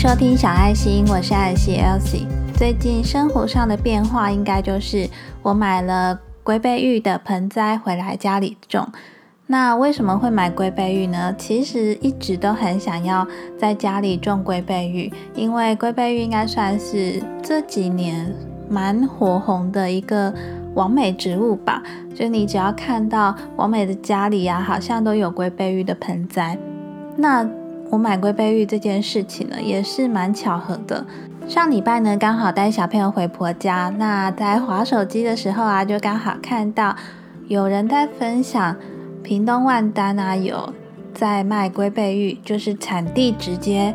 收听小爱心，我是爱心 Elsie。最近生活上的变化，应该就是我买了龟背玉的盆栽回来家里种。那为什么会买龟背玉呢？其实一直都很想要在家里种龟背玉，因为龟背玉应该算是这几年蛮火红的一个完美植物吧。就你只要看到完美的家里啊，好像都有龟背玉的盆栽。那我买龟背玉这件事情呢，也是蛮巧合的。上礼拜呢，刚好带小朋友回婆家，那在划手机的时候啊，就刚好看到有人在分享屏东万丹啊，有在卖龟背玉，就是产地直接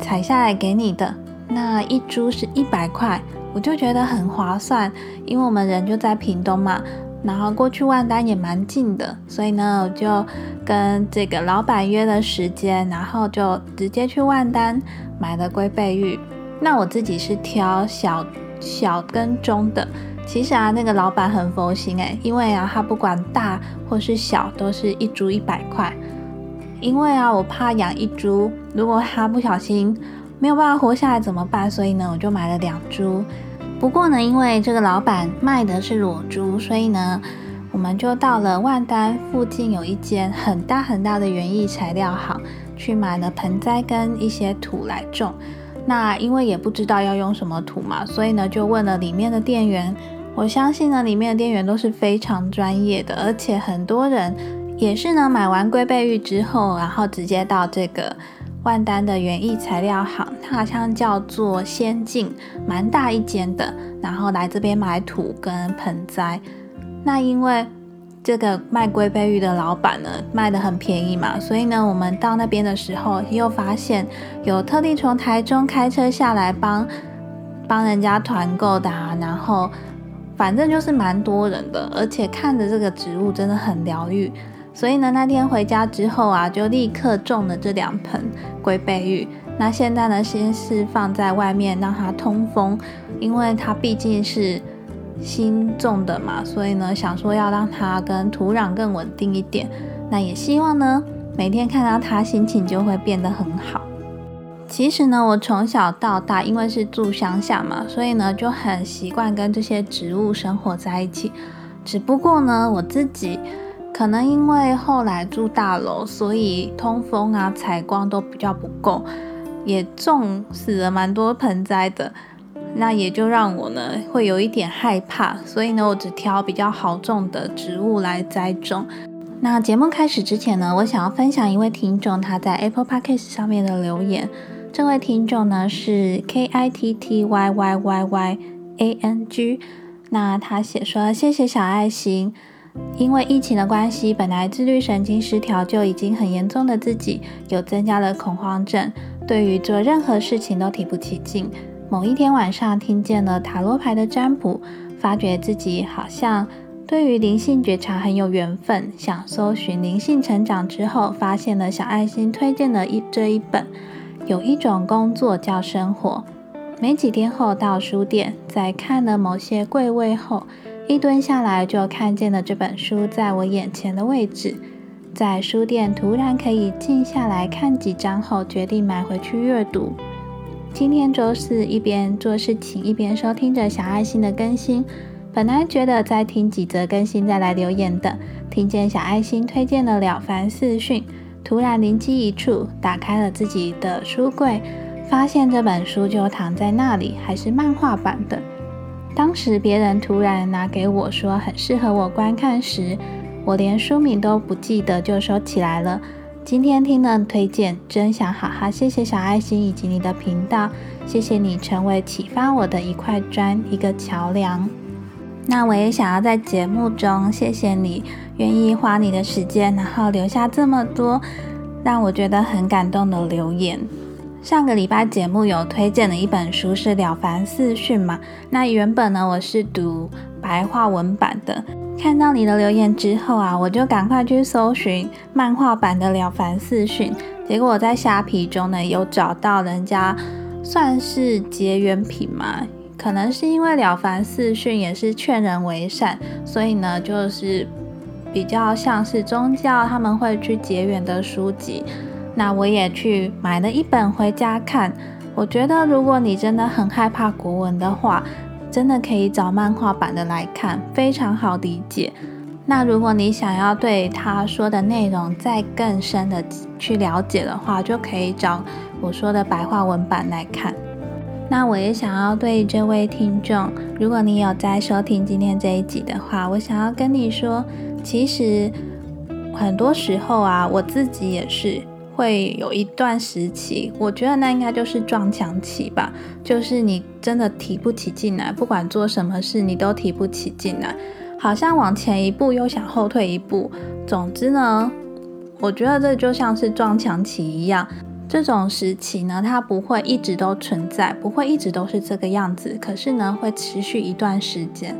采下来给你的，那一株是一百块，我就觉得很划算，因为我们人就在屏东嘛。然后过去万丹也蛮近的，所以呢，我就跟这个老板约了时间，然后就直接去万丹买了龟背玉。那我自己是挑小小跟中的。其实啊，那个老板很佛心诶，因为啊，他不管大或是小，都是一株一百块。因为啊，我怕养一株，如果它不小心没有办法活下来怎么办？所以呢，我就买了两株。不过呢，因为这个老板卖的是裸珠，所以呢，我们就到了万丹附近有一间很大很大的园艺材料行，去买了盆栽跟一些土来种。那因为也不知道要用什么土嘛，所以呢，就问了里面的店员。我相信呢，里面的店员都是非常专业的，而且很多人也是呢，买完龟背玉之后，然后直接到这个。万丹的园艺材料行，它好像叫做仙境，蛮大一间的。然后来这边买土跟盆栽。那因为这个卖龟背玉的老板呢，卖的很便宜嘛，所以呢，我们到那边的时候，又发现有特地从台中开车下来帮帮人家团购的。然后反正就是蛮多人的，而且看着这个植物真的很疗愈。所以呢，那天回家之后啊，就立刻种了这两盆龟背玉。那现在呢，先是放在外面让它通风，因为它毕竟是新种的嘛，所以呢，想说要让它跟土壤更稳定一点。那也希望呢，每天看到它，心情就会变得很好。其实呢，我从小到大，因为是住乡下嘛，所以呢，就很习惯跟这些植物生活在一起。只不过呢，我自己。可能因为后来住大楼，所以通风啊、采光都比较不够，也种死了蛮多盆栽的。那也就让我呢会有一点害怕，所以呢我只挑比较好种的植物来栽种。那节目开始之前呢，我想要分享一位听众他在 Apple Podcast 上面的留言。这位听众呢是 K I T T Y Y Y Y A N G，那他写说谢谢小爱心。因为疫情的关系，本来自律神经失调就已经很严重的自己，有增加了恐慌症，对于做任何事情都提不起劲。某一天晚上，听见了塔罗牌的占卜，发觉自己好像对于灵性觉察很有缘分。想搜寻灵性成长之后，发现了小爱心推荐的一这一本，有一种工作叫生活。没几天后，到书店，在看了某些柜位后。一蹲下来，就看见了这本书在我眼前的位置。在书店突然可以静下来看几章后，决定买回去阅读。今天周四，一边做事情一边收听着小爱心的更新。本来觉得再听几则更新再来留言的，听见小爱心推荐了《了凡四训》，突然灵机一触，打开了自己的书柜，发现这本书就躺在那里，还是漫画版的。当时别人突然拿给我说很适合我观看时，我连书名都不记得就收起来了。今天听了推荐，真想好好谢谢小爱心以及你的频道，谢谢你成为启发我的一块砖，一个桥梁。那我也想要在节目中谢谢你愿意花你的时间，然后留下这么多让我觉得很感动的留言。上个礼拜节目有推荐的一本书是《了凡四训》嘛？那原本呢我是读白话文版的，看到你的留言之后啊，我就赶快去搜寻漫画版的《了凡四训》，结果我在虾皮中呢有找到人家算是结缘品嘛，可能是因为《了凡四训》也是劝人为善，所以呢就是比较像是宗教他们会去结缘的书籍。那我也去买了一本回家看，我觉得如果你真的很害怕国文的话，真的可以找漫画版的来看，非常好理解。那如果你想要对他说的内容再更深的去了解的话，就可以找我说的白话文版来看。那我也想要对这位听众，如果你有在收听今天这一集的话，我想要跟你说，其实很多时候啊，我自己也是会有一段时期，我觉得那应该就是撞墙期吧，就是你真的提不起劲来，不管做什么事，你都提不起劲来，好像往前一步又想后退一步。总之呢，我觉得这就像是撞墙期一样。这种时期呢，它不会一直都存在，不会一直都是这个样子。可是呢，会持续一段时间。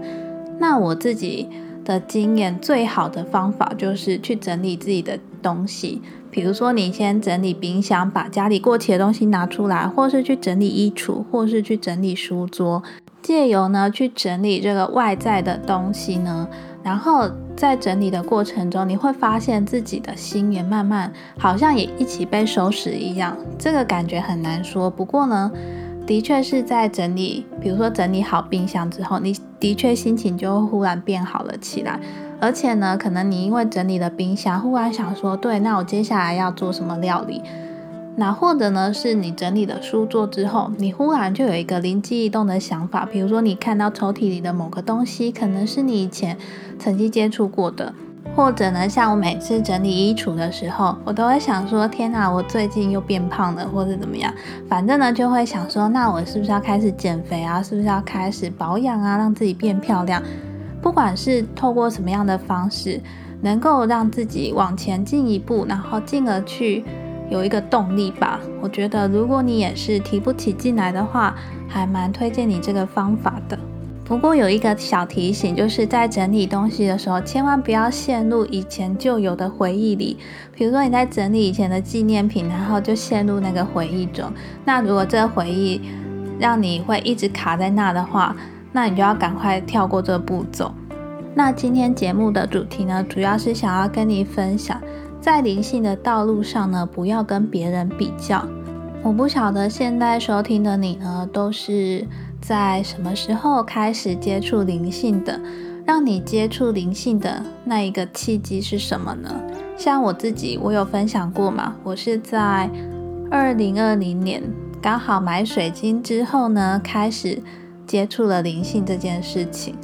那我自己的经验，最好的方法就是去整理自己的东西。比如说，你先整理冰箱，把家里过期的东西拿出来，或是去整理衣橱，或是去整理书桌，借由呢去整理这个外在的东西呢。然后在整理的过程中，你会发现自己的心也慢慢好像也一起被收拾一样，这个感觉很难说。不过呢，的确是在整理，比如说整理好冰箱之后，你的确心情就忽然变好了起来。而且呢，可能你因为整理了冰箱，忽然想说，对，那我接下来要做什么料理？那或者呢，是你整理了书桌之后，你忽然就有一个灵机一动的想法，比如说你看到抽屉里的某个东西，可能是你以前曾经接触过的，或者呢，像我每次整理衣橱的时候，我都会想说，天哪，我最近又变胖了，或者怎么样，反正呢，就会想说，那我是不是要开始减肥啊？是不是要开始保养啊？让自己变漂亮？不管是透过什么样的方式，能够让自己往前进一步，然后进而去。有一个动力吧，我觉得如果你也是提不起劲来的话，还蛮推荐你这个方法的。不过有一个小提醒，就是在整理东西的时候，千万不要陷入以前就有的回忆里。比如说你在整理以前的纪念品，然后就陷入那个回忆中。那如果这个回忆让你会一直卡在那的话，那你就要赶快跳过这个步骤。那今天节目的主题呢，主要是想要跟你分享。在灵性的道路上呢，不要跟别人比较。我不晓得现在收听的你呢，都是在什么时候开始接触灵性的？让你接触灵性的那一个契机是什么呢？像我自己，我有分享过嘛？我是在二零二零年刚好买水晶之后呢，开始接触了灵性这件事情。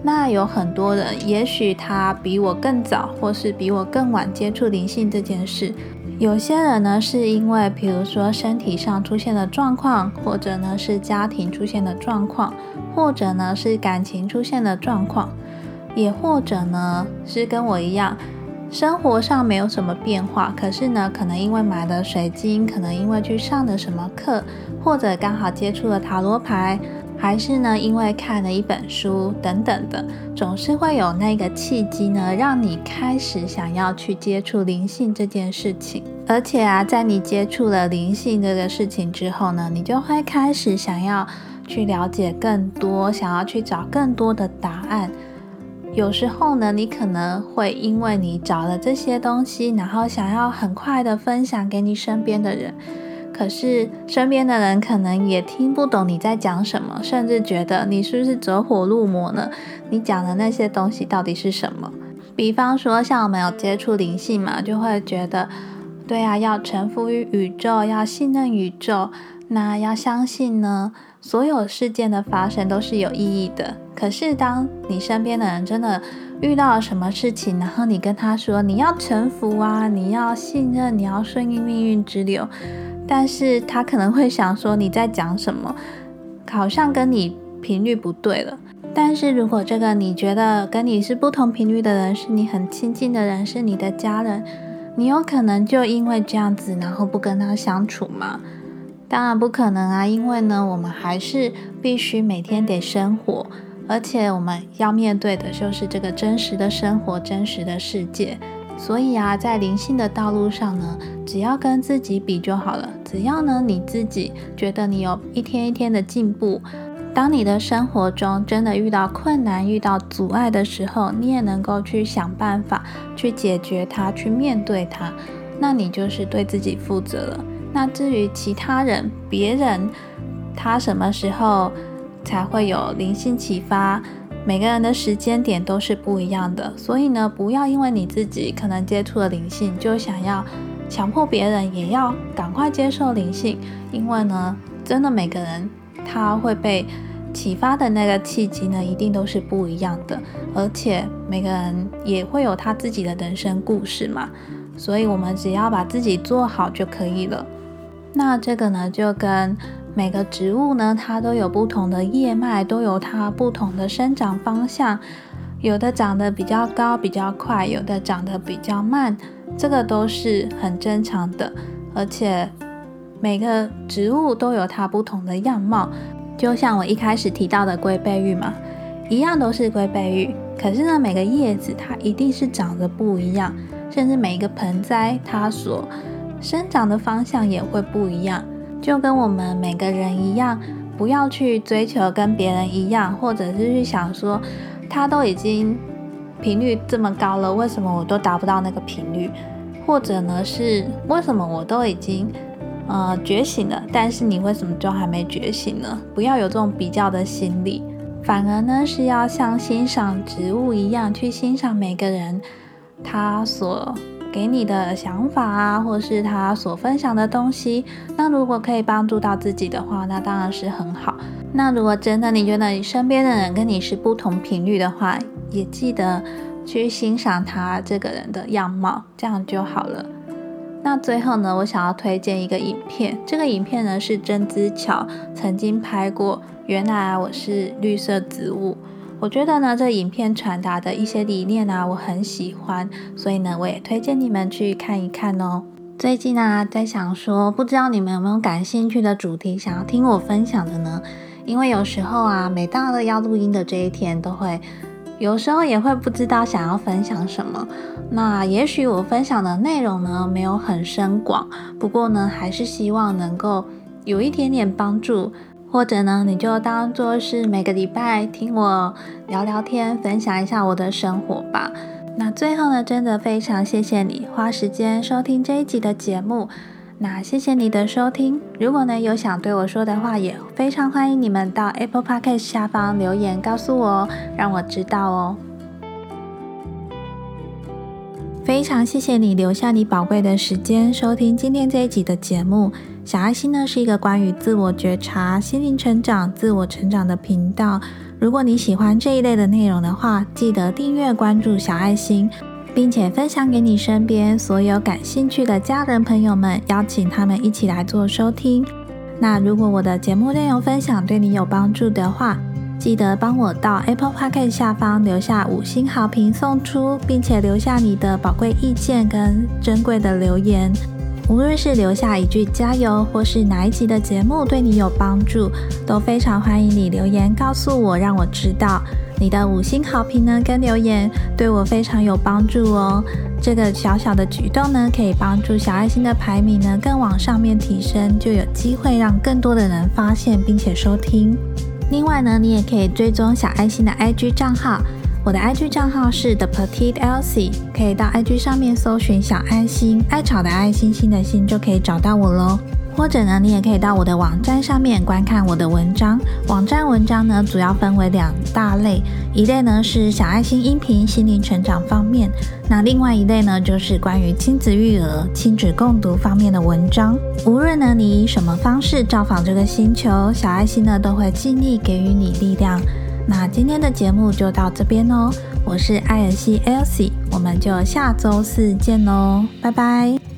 那有很多人，也许他比我更早，或是比我更晚接触灵性这件事。有些人呢，是因为比如说身体上出现的状况，或者呢是家庭出现的状况，或者呢是感情出现的状况，也或者呢是跟我一样，生活上没有什么变化，可是呢可能因为买了水晶，可能因为去上了什么课，或者刚好接触了塔罗牌。还是呢，因为看了一本书等等的，总是会有那个契机呢，让你开始想要去接触灵性这件事情。而且啊，在你接触了灵性这个事情之后呢，你就会开始想要去了解更多，想要去找更多的答案。有时候呢，你可能会因为你找了这些东西，然后想要很快的分享给你身边的人。可是身边的人可能也听不懂你在讲什么，甚至觉得你是不是走火入魔呢？你讲的那些东西到底是什么？比方说，像我们有接触灵性嘛，就会觉得，对啊，要臣服于宇宙，要信任宇宙，那要相信呢，所有事件的发生都是有意义的。可是当你身边的人真的遇到了什么事情，然后你跟他说你要臣服啊，你要信任，你要顺应命运之流。但是他可能会想说你在讲什么，好像跟你频率不对了。但是如果这个你觉得跟你是不同频率的人，是你很亲近的人，是你的家人，你有可能就因为这样子，然后不跟他相处吗？当然不可能啊，因为呢，我们还是必须每天得生活，而且我们要面对的就是这个真实的生活，真实的世界。所以啊，在灵性的道路上呢，只要跟自己比就好了。只要呢你自己觉得你有一天一天的进步，当你的生活中真的遇到困难、遇到阻碍的时候，你也能够去想办法去解决它、去面对它，那你就是对自己负责了。那至于其他人、别人，他什么时候才会有灵性启发？每个人的时间点都是不一样的，所以呢，不要因为你自己可能接触了灵性，就想要强迫别人也要赶快接受灵性。因为呢，真的每个人他会被启发的那个契机呢，一定都是不一样的，而且每个人也会有他自己的人生故事嘛。所以，我们只要把自己做好就可以了。那这个呢，就跟。每个植物呢，它都有不同的叶脉，都有它不同的生长方向。有的长得比较高、比较快，有的长得比较慢，这个都是很正常的。而且每个植物都有它不同的样貌，就像我一开始提到的龟背玉嘛，一样都是龟背玉，可是呢，每个叶子它一定是长得不一样，甚至每一个盆栽它所生长的方向也会不一样。就跟我们每个人一样，不要去追求跟别人一样，或者是去想说，他都已经频率这么高了，为什么我都达不到那个频率？或者呢，是为什么我都已经呃觉醒了，但是你为什么就还没觉醒呢？不要有这种比较的心理，反而呢是要像欣赏植物一样，去欣赏每个人他所。给你的想法啊，或是他所分享的东西，那如果可以帮助到自己的话，那当然是很好。那如果真的你觉得你身边的人跟你是不同频率的话，也记得去欣赏他这个人的样貌，这样就好了。那最后呢，我想要推荐一个影片，这个影片呢是曾之乔曾经拍过。原来我是绿色植物。我觉得呢，这影片传达的一些理念啊，我很喜欢，所以呢，我也推荐你们去看一看哦。最近呢，在想说，不知道你们有没有感兴趣的主题想要听我分享的呢？因为有时候啊，每到了要录音的这一天，都会有时候也会不知道想要分享什么。那也许我分享的内容呢，没有很深广，不过呢，还是希望能够有一点点帮助。或者呢，你就当做是每个礼拜听我聊聊天，分享一下我的生活吧。那最后呢，真的非常谢谢你花时间收听这一集的节目。那谢谢你的收听。如果呢有想对我说的话，也非常欢迎你们到 Apple Podcast 下方留言告诉我哦，让我知道哦。非常谢谢你留下你宝贵的时间收听今天这一集的节目。小爱心呢是一个关于自我觉察、心灵成长、自我成长的频道。如果你喜欢这一类的内容的话，记得订阅关注小爱心，并且分享给你身边所有感兴趣的家人朋友们，邀请他们一起来做收听。那如果我的节目内容分享对你有帮助的话，记得帮我到 Apple Podcast 下方留下五星好评送出，并且留下你的宝贵意见跟珍贵的留言。无论是留下一句加油，或是哪一集的节目对你有帮助，都非常欢迎你留言告诉我，让我知道你的五星好评呢跟留言对我非常有帮助哦。这个小小的举动呢，可以帮助小爱心的排名呢更往上面提升，就有机会让更多的人发现并且收听。另外呢，你也可以追踪小爱心的 IG 账号。我的 IG 账号是 The Petite Elsie，可以到 IG 上面搜寻小爱心，爱草的爱心心的心就可以找到我喽。或者呢，你也可以到我的网站上面观看我的文章。网站文章呢，主要分为两大类，一类呢是小爱心音频心灵成长方面，那另外一类呢就是关于亲子育儿、亲子共读方面的文章。无论呢你以什么方式造访这个星球，小爱心呢都会尽力给予你力量。那今天的节目就到这边哦，我是艾尔西 Elsie，我们就下周四见喽，拜拜。